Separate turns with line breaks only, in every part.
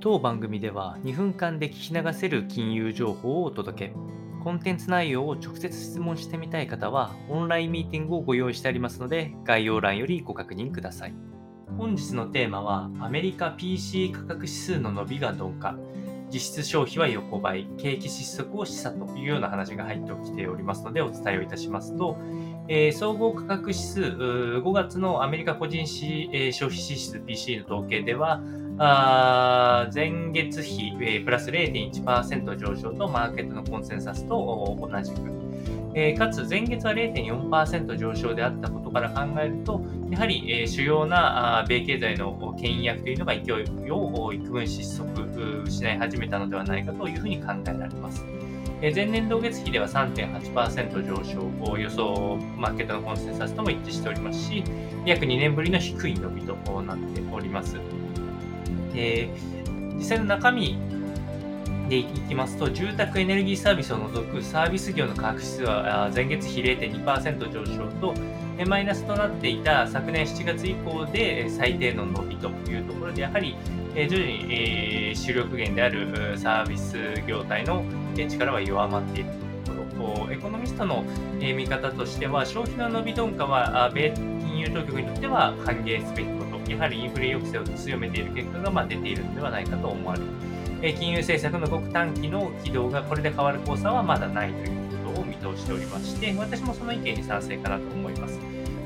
当番組では2分間で聞き流せる金融情報をお届け。コンテンツ内容を直接質問してみたい方は、オンラインミーティングをご用意してありますので、概要欄よりご確認ください。本日のテーマは、アメリカ PC 価格指数の伸びが鈍化。実質消費は横ばい、景気失速を示唆というような話が入ってきておりますので、お伝えをいたしますと、えー、総合価格指数、5月のアメリカ個人しえ消費支出 PC の統計では、あ前月比、えー、プラス0.1%上昇とマーケットのコンセンサスと同じく、えー、かつ前月は0.4%上昇であったことから考えると、やはり、えー、主要なあ米経済の牽引役というのが勢いを幾分失速失い始めたのではないかというふうに考えられます。え前年同月比では3.8%上昇を、予想、マーケットのコンセンサスとも一致しておりますし、約2年ぶりの低い伸びとなっております。えー、実際の中身でいきますと、住宅エネルギーサービスを除くサービス業の価格指数は前月比0.2%上昇と、マイナスとなっていた昨年7月以降で最低の伸びというところで、やはり徐々に主力源であるサービス業態の力は弱まっているところ、エコノミストの見方としては、消費の伸び鈍化は米金融当局にとっては歓迎すべきこと、やはりインフレ抑制を強めている結果が出ているのではないかと思われまする。金融政策のごく短期の軌道がこれで変わる交差はまだないということを見通しておりまして、私もその意見に賛成かなと思います。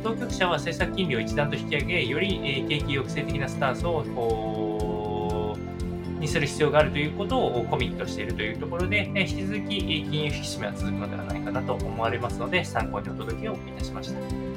当局者は政策金利を一段と引き上げ、より景気抑制的なスタンスをにする必要があるということをコミットしているというところで、引き続き金融引き締めは続くのではないかなと思われますので、参考にお届けをいたしました。